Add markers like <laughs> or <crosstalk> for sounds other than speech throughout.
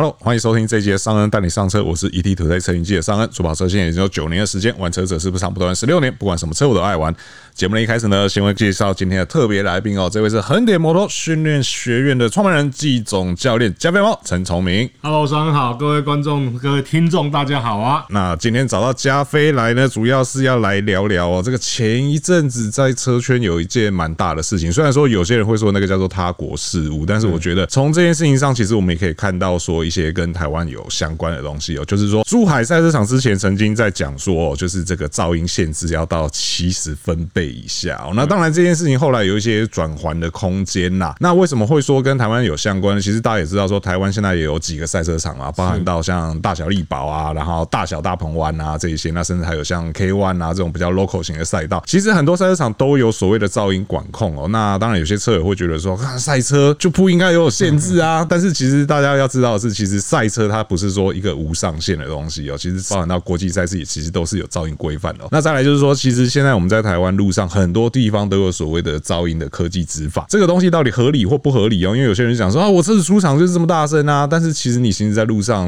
Hello，欢迎收听这一节尚恩带你上车，我是 ETtoday 车云记的尚恩，主跑车现在已经有九年的时间，玩车者是不长不短十六年，不管什么车我都爱玩。节目的一开始呢，先会介绍今天的特别来宾哦，这位是横点摩托训练学院的创办人季总教练加菲猫陈崇明。Hello，尚恩好，各位观众、各位听众，大家好啊。那今天找到加菲来呢，主要是要来聊聊哦，这个前一阵子在车圈有一件蛮大的事情，虽然说有些人会说那个叫做他国事务，但是我觉得从这件事情上，其实我们也可以看到说。一些跟台湾有相关的东西哦，就是说，珠海赛车场之前曾经在讲说，就是这个噪音限制要到七十分贝以下哦。那当然这件事情后来有一些转环的空间啦。那为什么会说跟台湾有相关？其实大家也知道说，台湾现在也有几个赛车场啊，包含到像大小丽宝啊，然后大小大鹏湾啊这一些，那甚至还有像 K One 啊这种比较 local 型的赛道。其实很多赛车场都有所谓的噪音管控哦。那当然有些车友会觉得说，看赛车就不应该有限制啊。但是其实大家要知道的是。其实赛车它不是说一个无上限的东西哦，其实包含到国际赛事也其实都是有噪音规范的。那再来就是说，其实现在我们在台湾路上很多地方都有所谓的噪音的科技执法，这个东西到底合理或不合理哦？因为有些人讲说啊，我车子出厂就是这么大声啊，但是其实你行驶在路上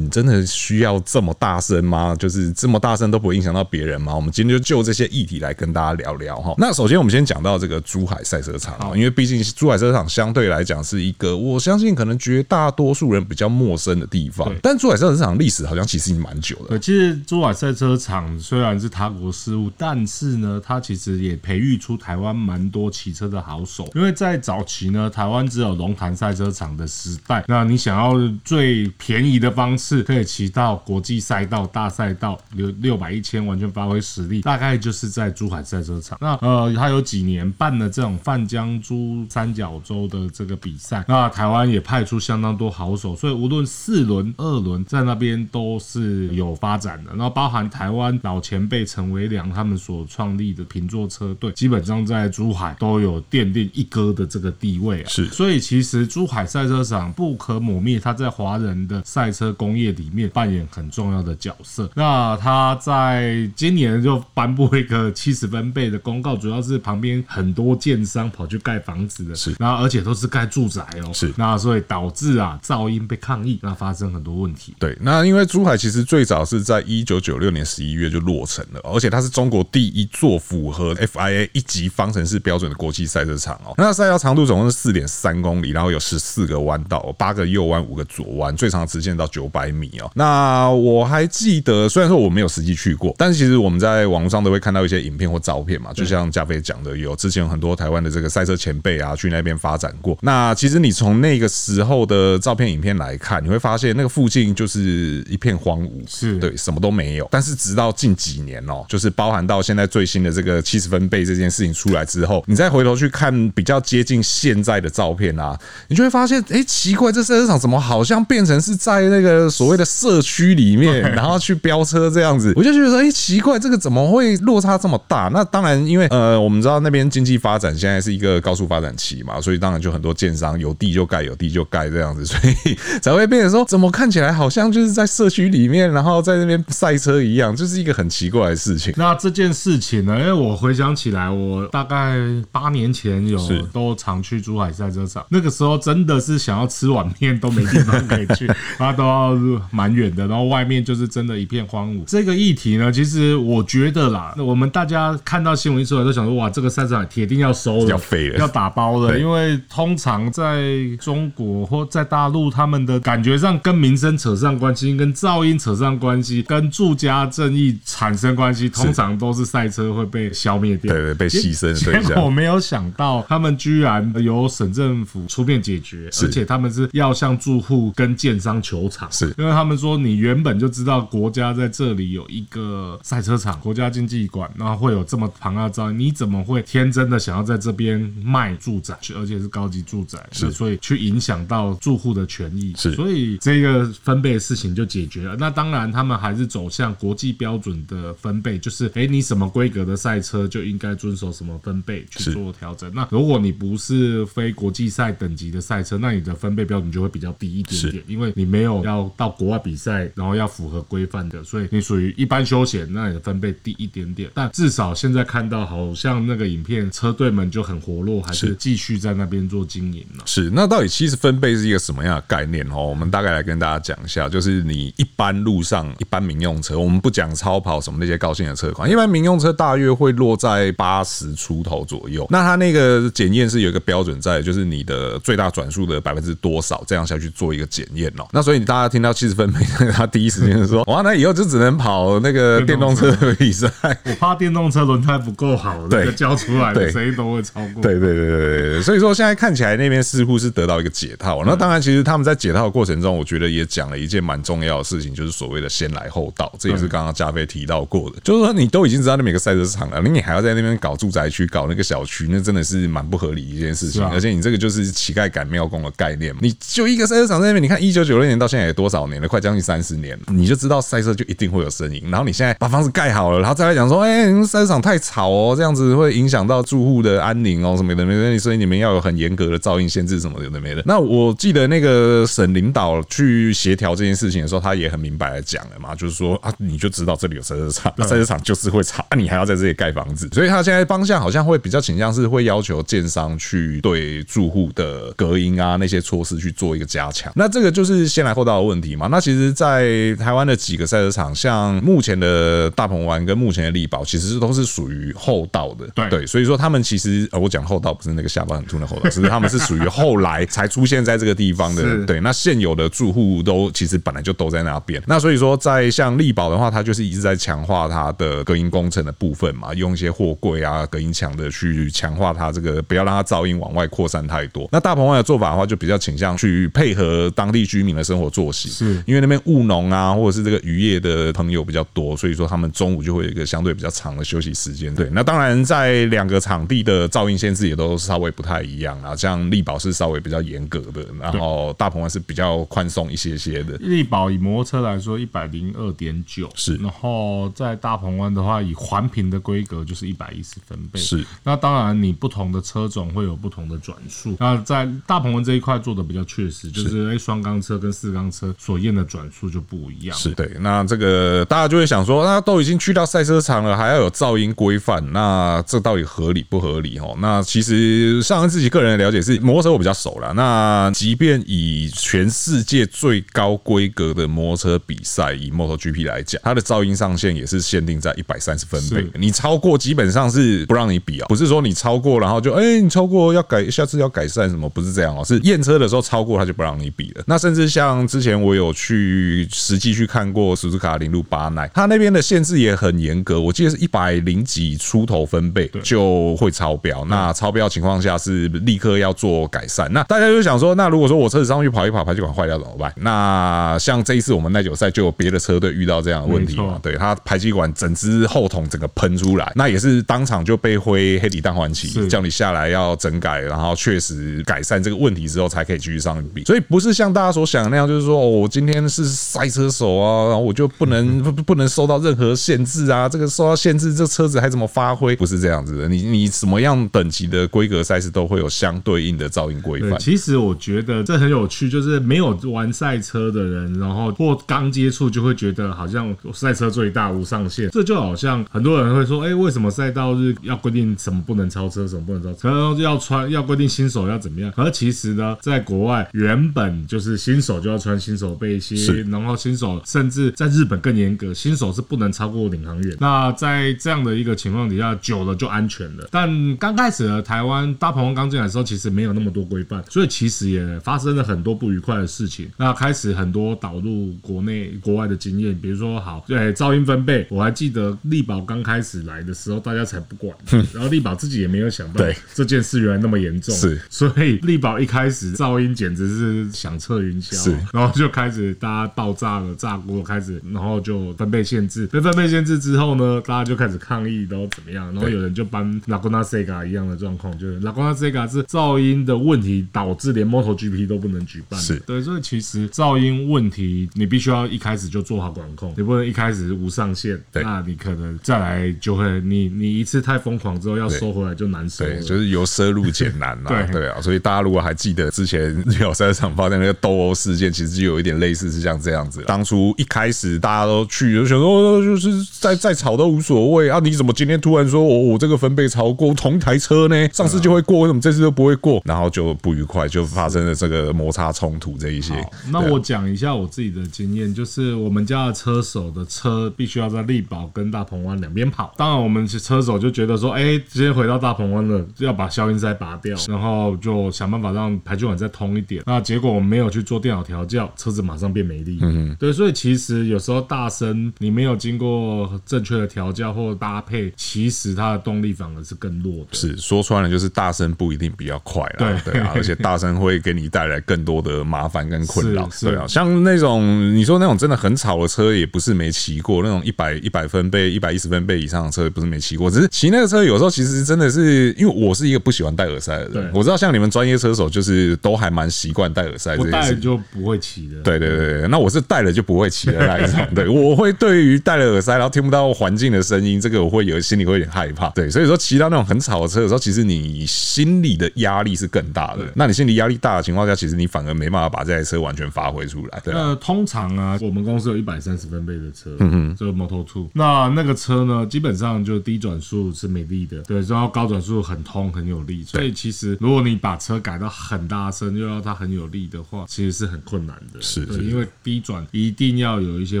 真的需要这么大声吗？就是这么大声都不会影响到别人吗？我们今天就就这些议题来跟大家聊聊哈。那首先我们先讲到这个珠海赛车场啊，因为毕竟珠海赛车场相对来讲是一个，我相信可能绝大多数人比较。陌生的地方，但珠海赛车场历史好像其实已经蛮久了。对，其实珠海赛车场虽然是他国事务，但是呢，它其实也培育出台湾蛮多骑车的好手。因为在早期呢，台湾只有龙潭赛车场的时代，那你想要最便宜的方式可以骑到国际赛道、大赛道，六六百一千完全发挥实力，大概就是在珠海赛车场。那呃，他有几年办了这种泛江珠三角洲的这个比赛，那台湾也派出相当多好手，所以。无论四轮、二轮，在那边都是有发展的。然后包含台湾老前辈陈维良他们所创立的平座车队，基本上在珠海都有奠定一哥的这个地位啊。是，所以其实珠海赛车场不可磨灭，他在华人的赛车工业里面扮演很重要的角色。那他在今年就颁布一个 <laughs> 七十分贝的公告，主要是旁边很多建商跑去盖房子的，是，然后而且都是盖住宅哦，是，那所以导致啊噪音被看。抗议，那发生很多问题。对，那因为珠海其实最早是在一九九六年十一月就落成了，而且它是中国第一座符合 FIA 一级方程式标准的国际赛车场哦。那赛道长度总共是四点三公里，然后有十四个弯道，八个右弯，五个左弯，最长直线到九百米哦。那我还记得，虽然说我没有实际去过，但是其实我们在网络上都会看到一些影片或照片嘛。就像加菲讲的，有之前有很多台湾的这个赛车前辈啊去那边发展过。那其实你从那个时候的照片、影片来看。看你会发现那个附近就是一片荒芜，是对什么都没有。但是直到近几年哦，就是包含到现在最新的这个七十分贝这件事情出来之后，你再回头去看比较接近现在的照片啊，你就会发现，哎，奇怪，这赛车场怎么好像变成是在那个所谓的社区里面，<laughs> 然后去飙车这样子？我就觉得说，哎，奇怪，这个怎么会落差这么大？那当然，因为呃，我们知道那边经济发展现在是一个高速发展期嘛，所以当然就很多建商有地就盖，有地就盖这样子，所以才。会变成说，怎么看起来好像就是在社区里面，然后在那边赛车一样，就是一个很奇怪的事情。那这件事情呢？因为我回想起来，我大概八年前有都常去珠海赛车场，那个时候真的是想要吃碗面都没地方可以去，<laughs> 啊都要蛮远的，然后外面就是真的一片荒芜。这个议题呢，其实我觉得啦，我们大家看到新闻一出来都想说，哇，这个赛车场铁定要收了，要废了，要打包了，因为通常在中国或在大陆，他们的。感觉上跟民生扯上关系，跟噪音扯上关系，跟住家正义产生关系，通常都是赛车会被消灭掉，对对，被牺牲。结果我没有想到，他们居然由省政府出面解决，而且他们是要向住户跟建商求偿，是。因为他们说你原本就知道国家在这里有一个赛车场，国家经济馆，然后会有这么庞大的噪音，你怎么会天真的想要在这边卖住宅，而且是高级住宅，是。所以去影响到住户的权益，是。所以这个分贝的事情就解决了。那当然，他们还是走向国际标准的分贝，就是哎，你什么规格的赛车就应该遵守什么分贝去做调整。那如果你不是非国际赛等级的赛车，那你的分贝标准就会比较低一点点，因为你没有要到国外比赛，然后要符合规范的，所以你属于一般休闲，那你的分贝低一点点。但至少现在看到，好像那个影片，车队们就很活络，还是继续在那边做经营了。是，那到底七十分贝是一个什么样的概念？哦，我们大概来跟大家讲一下，就是你一般路上一般民用车，我们不讲超跑什么那些高性的车款，一般民用车大约会落在八十出头左右。那它那个检验是有一个标准在，就是你的最大转速的百分之多少，这样下去做一个检验哦。那所以你大家听到七十分贝，他第一时间就说，<laughs> 哇，那以后就只能跑那个电动车的比赛。我怕电动车轮胎不够好，对，交出来的声音都会超过。对对对对对，所以说现在看起来那边似乎是得到一个解套。那当然，其实他们在解套的过程中，我觉得也讲了一件蛮重要的事情，就是所谓的先来后到，这也是刚刚加菲提到过的，就是说你都已经知道那每个赛车场了，你还要在那边搞住宅区，搞那个小区，那真的是蛮不合理一件事情。而且你这个就是乞丐赶庙工的概念，你就一个赛车场在那边，你看一九九六年到现在也多少年了，快将近三十年了，你就知道赛车就一定会有声音。然后你现在把房子盖好了，然后再来讲说，哎，赛车场太吵哦，这样子会影响到住户的安宁哦，什么的没的，所以你们要有很严格的噪音限制什么的没的。那我记得那个省领导去协调这件事情的时候，他也很明白的讲了嘛，就是说啊，你就知道这里有赛车场，那赛车场就是会吵，那 <laughs> 你还要在这里盖房子，所以他现在方向好像会比较倾向是会要求建商去对住户的隔音啊那些措施去做一个加强。那这个就是先来后到的问题嘛。那其实，在台湾的几个赛车场，像目前的大鹏湾跟目前的力宝，其实都是属于后道的。对对，所以说他们其实我讲后道不是那个下巴很凸的后到，是他们是属于后来才出现在这个地方的。<laughs> 对，那现有的住户都其实本来就都在那边。那所以说，在像力宝的话，它就是一直在强化它的隔音工程的部分嘛，用一些货柜啊、隔音墙的去强化它这个，不要让它噪音往外扩散太多。那大鹏湾的做法的话，就比较倾向去配合当地居民的生活作息，是因为那边务农啊，或者是这个渔业的朋友比较多，所以说他们中午就会有一个相对比较长的休息时间。对，那当然在两个场地的噪音限制也都稍微不太一样啊，像力宝是稍微比较严格的，然后大鹏湾是比较宽松一些些的。力宝以摩托车来说，一百零二点九是，然后在大鹏湾的话，以环评的规格就是一百一十分贝是。那当然，你不同的车种会有不同的转速。那在大鹏湾这一块做的比较确实，就是哎，双缸车跟四缸车所验的转速就不一样。是对。那这个大家就会想说，那都已经去到赛车场了，还要有噪音规范，那这到底合理不合理？哦，那其实上自己个人的了解是，摩托车我比较熟了。那即便以全世界最高规格的摩托车比赛，以 MotoGP 来讲，它的噪音上限也是限定在一百三十分贝。你超过基本上是不让你比啊，不是说你超过然后就哎，你超过要改，下次要改善什么？不是这样哦，是验车的时候超过他就不让你比了。那甚至像之前我有去实际去看过苏兹卡零路巴奈，他那边的限制也很严格，我记得是一百零几出头分贝就会超标。那超标情况下是立刻要做改善。那大家就想说，那如果说我车子上去跑一跑，排气管坏掉怎么办？那像这一次我们耐久赛就有别的车队遇到这样的问题嘛？对，他排气管整只后筒整个喷出来，那也是当场就被挥黑底淡换漆，叫你下来要整改，然后确实改善这个问题之后才可以继续上。所以不是像大家所想的那样，就是说哦，我今天是赛车手啊，然后我就不能 <laughs> 不不能受到任何限制啊，这个受到限制，这车子还怎么发挥？不是这样子的，你你什么样等级的规格赛事都会有相对应的噪音规范。其实我觉得这很有趣，就是没有玩赛车的人，然后或刚接触就会觉得好像赛车最大无上限。这就好像很多人会说，哎，为什么赛道日要规定什么不能超车，什么不能超车，要穿要规定新手要怎么样？而其实呢，在国外原本就是新手就要穿新手背心，然后新手甚至在日本更严格，新手是不能超过领航员。那在这样的一个情况底下，久了就安全了。但刚开始呢，台湾大鹏刚进来的时候，其实没有那么多规范。所以其实也发生了很多不愉快的事情。那开始很多导入国内国外的经验，比如说好，对噪音分贝，我还记得力宝刚开始来的时候，大家才不管，然后力宝自己也没有想到这件事原来那么严重，是，所以力宝一开始噪音简直是响彻云霄，是，然后就开始大家爆炸了，炸锅开始，然后就分贝限制，被分贝限制之后呢，大家就开始抗议，然后怎么样，然后有人就搬 Laguna Seca 一样的状况，就是 Laguna Seca 是噪音的问题导致连 MotoGP 都不能举办，是对，所以其实噪音问题你必须要一开始就做好管控，你不能一开始无上限，对，那你可能再来就会你你一次太疯狂之后要收回来就难收，对，就是由奢入俭难嘛，<laughs> 对对啊，所以大家如果还记得之前有赛场发生那个斗殴事件，其实就有一点类似是像这样子，当初一开始大家都去就想说就是再再吵都无所谓啊，你怎么今天突然说我我这个分贝超过同一台车呢？上次就会过，为什么这次都不会过？然后就不愉快就。发生了这个摩擦冲冲突这一些。那我讲一下我自己的经验，就是我们家的车手的车必须要在力宝跟大鹏湾两边跑。当然，我们车手就觉得说，哎、欸，直接回到大鹏湾了，就要把消音塞拔掉，然后就想办法让排气管再通一点。那结果我们没有去做电脑调教，车子马上变没力。嗯嗯，对，所以其实有时候大声你没有经过正确的调教或搭配，其实它的动力反而是更弱的。是说穿了，就是大声不一定比较快啦。对对啊，而且大声会给你带来更多的麻烦跟困扰。对啊，像那种你说那种真的很吵的车，也不是没骑过。那种一百一百分贝、一百一十分贝以上的车，也不是没骑过。只是骑那个车有时候其实真的是，因为我是一个不喜欢戴耳塞的人。我知道像你们专业车手就是都还蛮习惯戴耳塞，不戴就不会骑的。对对对，那我是戴了就不会骑的那一种。<laughs> 对，我会对于戴了耳塞然后听不到环境的声音，这个我会有心里会有点害怕。对，所以说骑到那种很吵的车的时候，其实你心里的压力是更大的。那你心理压力大的情况下，其实你反而没办法把这台车完全发挥出来。对，那通常啊，我们公司有一百三十分贝的车，嗯哼，就 Moto2。那那个车呢，基本上就低转速是没力的，对，然后高转速很通很有力。所以其实如果你把车改到很大声，又要它很有力的话，其实是很困难的。是，对，因为低转一定要有一些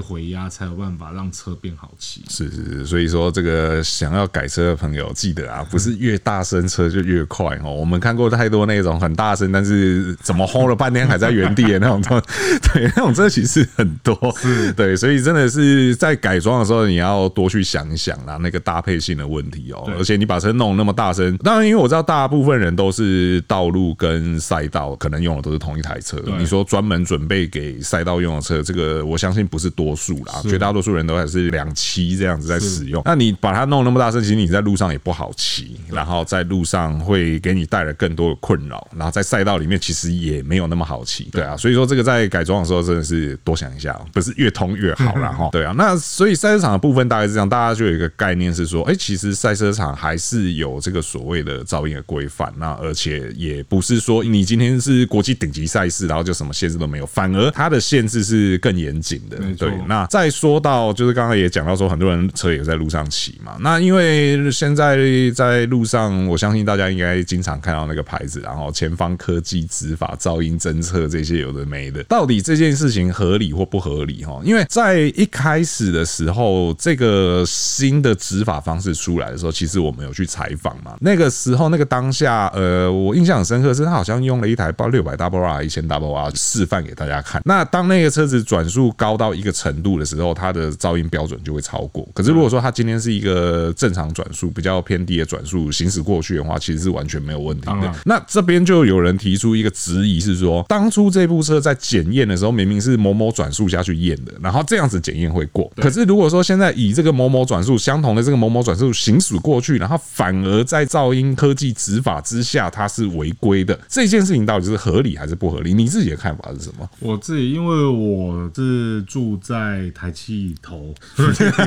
回压，才有办法让车变好骑。是是是，所以说这个想要改车的朋友，记得啊，不是越大声车就越快哦。我们看过太多那种很大声，但是怎么轰了半天还在原地的那种车，<laughs> 对，那种车其实很多。是，对，所以真的是在改装的时候，你要多去想一想啦，那个搭配性的问题哦。而且你把车弄那么大声，当然因为我知道大部分人都是道路跟赛道可能用的都是同一台车。你说专门准备给赛道用的车，这个我相信不是多数啦，绝大多数人都还是两栖这样子在使用。那你把它弄那么大声，其实你在路上也不好骑，然后在路上会给你带来更多的困扰，然后在赛道里面其实也没有那么好骑。对啊，所以说这个在改装的时候真的是多想一下，不是越通越好啦 <laughs> 哈。对啊，那所以赛车场的部分大概是这样，大家就有一个概念是说，哎，其实赛车场还是有这个所谓的噪音的规范，那而且也不是说你今天是国际顶级赛事，然后就什么限制都没有，反而它的限制是更严谨的。对，那再说到就是刚刚也讲到说，很多人车也在路上骑嘛，那因为现在在路上，我相信大家应该经常看到那个牌子，然后前方科技执法噪音侦测这些有的没的，到底这件事情合理或不合理哈？因为在一开始的时候，这个新的执法方式出来的时候，其实我们有去采访嘛。那个时候，那个当下，呃，我印象很深刻，是他好像用了一台包六百 double R 一千 double R 示范给大家看。那当那个车子转速高到一个程度的时候，它的噪音标准就会超过。可是如果说它今天是一个正常转速，比较偏低的转速行驶过去的话，其实是完全没有问题的。那这边就有人提出一个质疑，是说当初这部车在检验的时候，明明是某某转速下去验的，然后这样子检验会过。可是如果说现在以这个某某转速相同的这个某某转速行驶过去，然后反而在噪音科技执法之下，它是违规的，这件事情到底是合理还是不合理？你自己的看法是什么？我自己因为我是住在台七头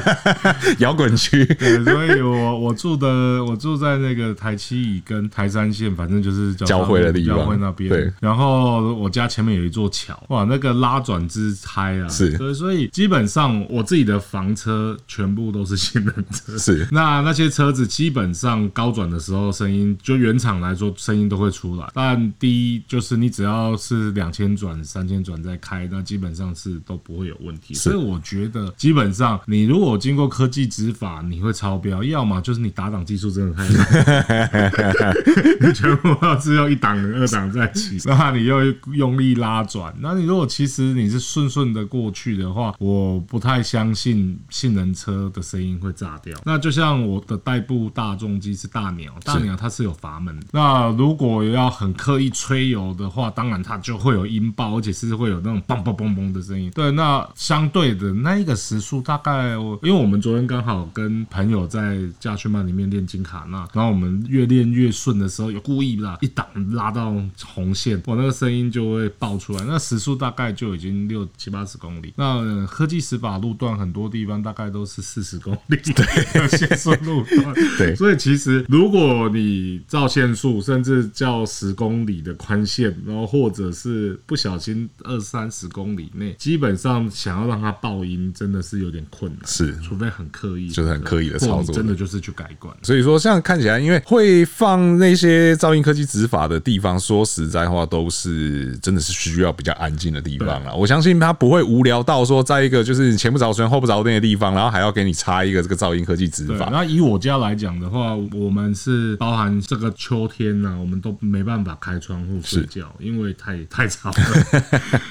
<laughs> 摇滚区，所以我我住的我住在那个台七乙跟台三线，反正就是交汇的地方，交汇那边。对，然后我家前面有一座桥，哇，那个拉转之差啊！是，对，所以基本上我自己的房车全部都是性能车，是。那那些车子基本上高转的时候，声音就原厂来说，声音都会出来。但第一就是你只要是两千转、三千转再开，那基本上是都不会有问题。所以我觉得基本上你如果经过科技执法，你会超标，要么就是你打档技术真的太烂，<laughs> <laughs> 你全部要是要一档、二档在骑，那你又用力拉转，那你如果其实你是顺顺的过去的话，我不太相信性能车的声音会炸掉。那就像我的代步大众机是大鸟，大鸟它是有阀门。那如果要很刻意吹油的话，当然它就会有音爆，而且是会有那种嘣嘣嘣嘣的声音。对，那相对的那一个时速大概，因为我们昨天刚好跟朋友在驾训班里面练金卡纳，然后我们越练越顺的时候，有故意啦，一档拉到红线，我那个声音就会爆出来，那时速大概就已经六七八十公里。那科技执法路段很多地方大概都是四十公里，<laughs> 对，限速路段，<laughs> 对。所以其实如果你照限速，甚至叫十公里的宽限，然后或者是不小心二三十公里内，基本上想要让它爆音，真的是有点困难。是，除非很刻意，就是很刻意的操作，真的就是去改管。所以说，像看起来，因为会放那些噪音科技执法的地方，说实在话，都是真的是需要比较安静的地方了。我相信他不会无聊到说，在一个就是前不着村后不着店的地方，然后还要给你插一个这个噪音科技执法。那以我家来讲的话，我们是包含这个秋天呢、啊，我们都没办法开窗户睡觉，因为太太吵了，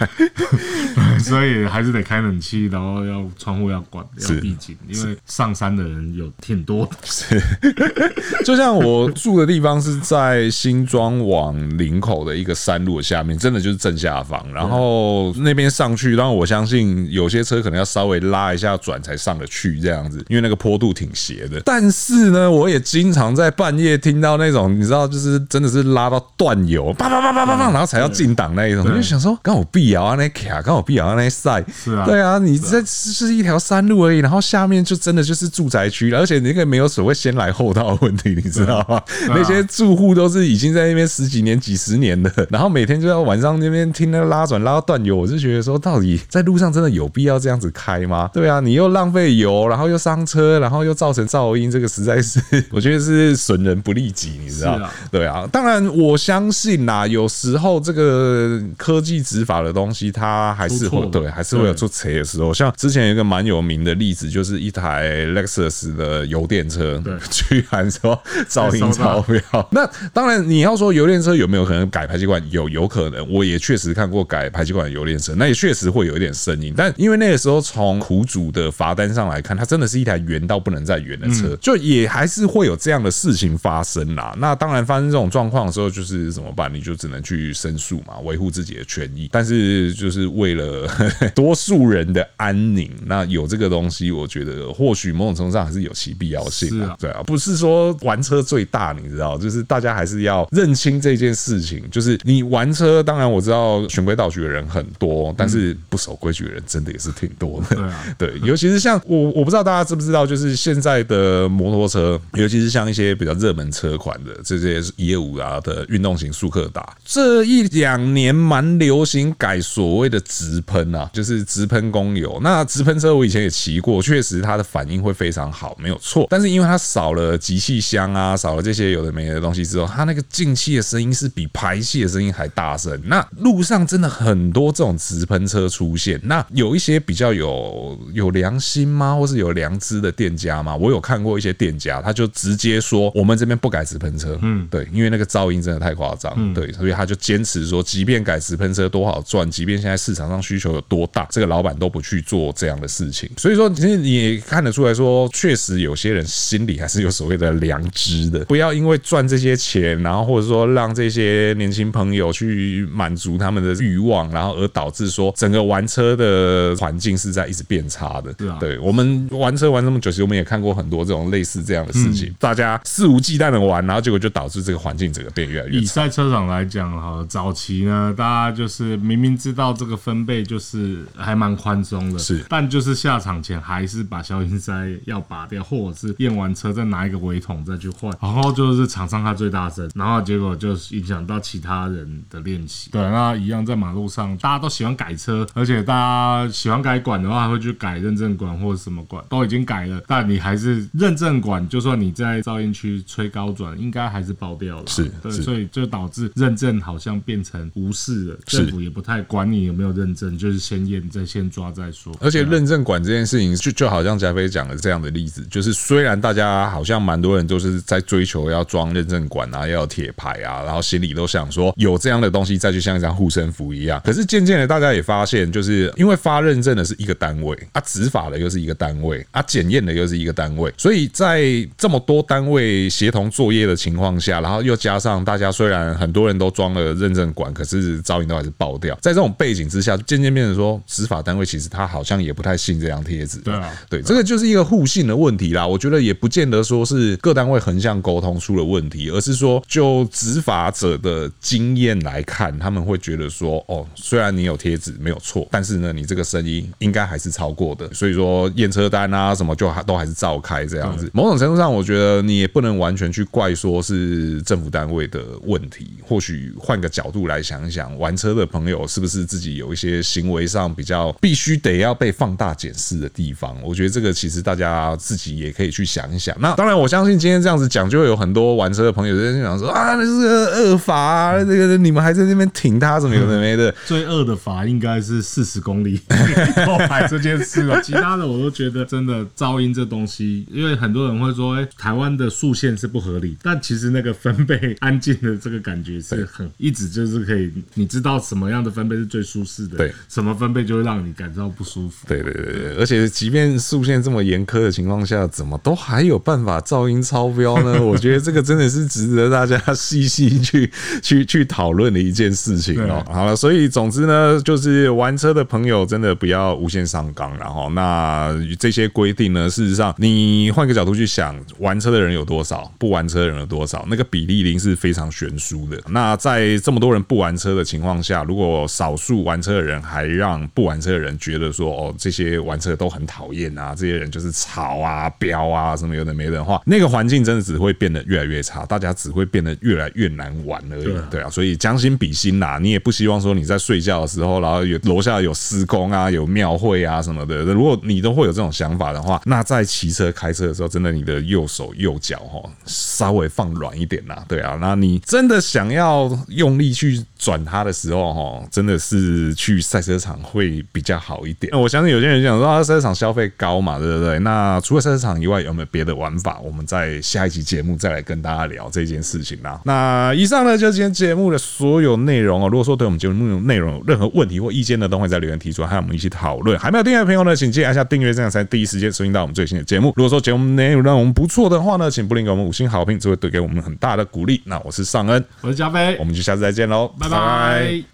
<laughs> 所以还是得开冷气，然后要窗户要关，要闭紧，因为上山的人有挺多的。是，<laughs> 就像我住的地方是在新庄往林口的一个山路下面，真的就是正下方。然后那边上去，然后我相信有些车可能要稍微拉一下转才上得去这样子，因为那个坡度挺斜的。但是呢，我也经常在半夜听到那种，你知道，就是真的是拉到断油，叭叭叭叭叭叭，然后才要进档那一种。我就想说，刚好必要啊那卡，刚好必要啊那赛。是啊，对啊，你这是一条山路而已，然后下面就真的就是住宅区，而且那个没有所谓先来后到的问题，你知道吗？那些住户都是已经在那边十几年、几十年的，然后每天就要晚上那边听那个拉转拉到断油，我就觉得说，到底在路上真的有必要这样子开吗？对啊，你又浪费油，然后又伤车，然后又造成噪音，这个实在是 <laughs> 我觉得是损人不利己，你知道？对啊，当然我相信呐，有时候这个科技执法的东西，它还是会对，还是会有出错的时候。像之前有一个蛮有名的例子，就是一台 Lexus 的油电车，对，<laughs> 居然说噪音超标。那当然你要说油电车有没有可能改排气管？有，有可能。我也确实看过改排气管的油电车，那也确实会有一点声音。但因为那个时候从苦主的罚单上来看，它真的是一台圆到不能再圆的车，就也还是会有这样的事情发生啦。那当然发生这种状况的时候，就是怎么办？你就只能去申诉嘛，维护自己的权益。但是就是为了 <laughs> 多数人的安宁，那有这个东西，我觉得或许某种程度上还是有其必要性的。对啊，不是说玩车最大，你知道，就是大家还是要认清这件事情。就是你玩车，当然我知道循规蹈矩的人很多，但是不守规矩的人真的也是挺多的。对 <laughs> 尤其是像我，我不知道大家知不知道，就是现在的摩托车，尤其是像一些比较热门车款的这些一二五啊的运动型速克达，这一两年蛮流行改所谓的直喷啊，就是直喷供油。那直喷车我以前也骑过，确实它的反应会非常好，没有错。但是因为它少了集气箱啊，少了这些有的没的东西之后，它那个进气的声音是比排气的声音还大声。那路上真的很多这种直喷车出现，那有一些比较有有良心吗，或是有良知的店家吗？我有看过一些店家，他就直接说我们这边不改直喷车，嗯，对，因为那个噪音真的太夸张，对，所以他就坚持说，即便改直喷车多好赚，即便现在市场上需求有多大，这个老板都不去做这样的事情。所以说，其实你也看得出来说，确实有些人心里还是有所谓的良知的，不要因为赚这些钱，然后或者说让这些年轻朋友去满足他们的欲望，然后而导致说整个玩车的环境是在一直变差的。对啊，对我们玩车玩这么久，其实我们也看过很多这种类似这样的事情，大家肆无忌惮的玩，然后结果就导致这个环境整个变越来越差。以赛车场来讲哈，早期呢，大家就是明明知道这个分贝就是还蛮宽松的，是，但就是下场前还是把消音塞要拔掉，或者是验完车再拿一个尾筒再去换，然后就是场上它最大声，然后结果就影响到其他人的练习。对，那一样在马路上，大家都喜欢改车，而且大家喜欢改管的话，还会去改认证管或者什么管，都已经改了，但你还是认证管，就算你在噪音区吹高转，应该还是爆掉了。是，对，所以就导致认证好像变成无视了，政府也不太管你有没有认证，就是先验再先抓再说。而且认证管这件事情，就就好像贾飞讲的这样的例子，就是虽然大家好像蛮多人都是在追求要装认证管啊，要有铁牌啊，然后心里都想说有这样的东西再去像一张护身符一样，可是渐渐的大家也发现，就是因为发认证的是一个单位啊，执法的又是一个单位啊，检验的又是一个单位，所以在这么多单位协同作业的情况下，然后又加上大家虽然很多人都装了认证管，可是噪音都还是爆掉，在这种背景之下，渐渐变成说执法单位其实他好像也不太信这张贴纸。对啊，对，这个就是一个互信的问题啦。我觉得也不见得说是各单位横向沟通出了问题，而是说就执法者的经验来看，他们会觉得说，哦，虽然你有贴纸没有错，但是呢，你这个声音应该还是超过的，所以说验车单啊什么就还都还是照开这样子。某种程度上，我觉得你也不能完全去怪说是政府单位的问题。或许换个角度来想一想，玩车的朋友是不是自己有一些行为上比较必须得要被放大检视的地方？我觉得这个其实大家自己也可以去想一想。那当然，我相信今天这样子讲，就会有很多玩车的朋友在想说啊，那是个恶法啊，这个你们还在那边挺他，什么有的没的。<laughs> 最恶的罚应该是四十公里 <laughs> 后排这件事了，其他的我都觉得真的噪音这东西，因为很多人会说，哎，台湾的速限是不合理，但其实那个分贝安静的这个感觉是很一直就是可以，你知道什么样的分贝是最舒适的，对，什么分贝就会让你感到不舒服。对对对对，而且即便速限这么严苛的情况下，怎么都还有办法噪音超标呢？<laughs> 我觉得这个真的是值得大家细细去去去讨论的一件事情哦。好了，所以总之呢，就是玩车的朋友真的不要无限上纲，然后那这些规定呢，事实上你换个角度去想，玩车的人有多少，不玩车的人有多少，那个比例一定是非常悬殊的。那在这么多人不玩车的情况下，如果少数玩车的人还让不玩车的人觉得说，哦，这些玩车都很讨厌啊，这些人就是吵啊、飙啊什么有的没的的话，那个环境真的只会变得越来越差，大家只会变得越来越难玩而已。对啊，所以将心比心那，你也不希望说你在睡觉的时候，然后有楼下有施工啊、有庙会啊什么的。如果你都会有这种想法的话，那在骑车开车的时候，真的你的右手右脚哈稍微放软一点呐。对啊，那你真的想要用力去转它的时候哈，真的是去赛车场会比较好一点。那我相信有些人想说，啊，赛车场消费高嘛，对不对？那除了赛车场以外，有没有别的玩法？我们在下一期节目再来跟大家聊这件事情啦。那以上呢，就是今天节目的所有内容哦。如果说对我们节目内容有任何问题或意见呢，都会在留言提出，还有我们一起讨论。还没有订阅的朋友呢，请记得按下订阅，这样才第一时间收听到我们最新的节目。如果说节目内容让我们不错的话呢，请不吝给我们五星好评，这会对给我们很大的鼓励。那我是尚恩，我是加菲，我们就下次再见喽，拜拜。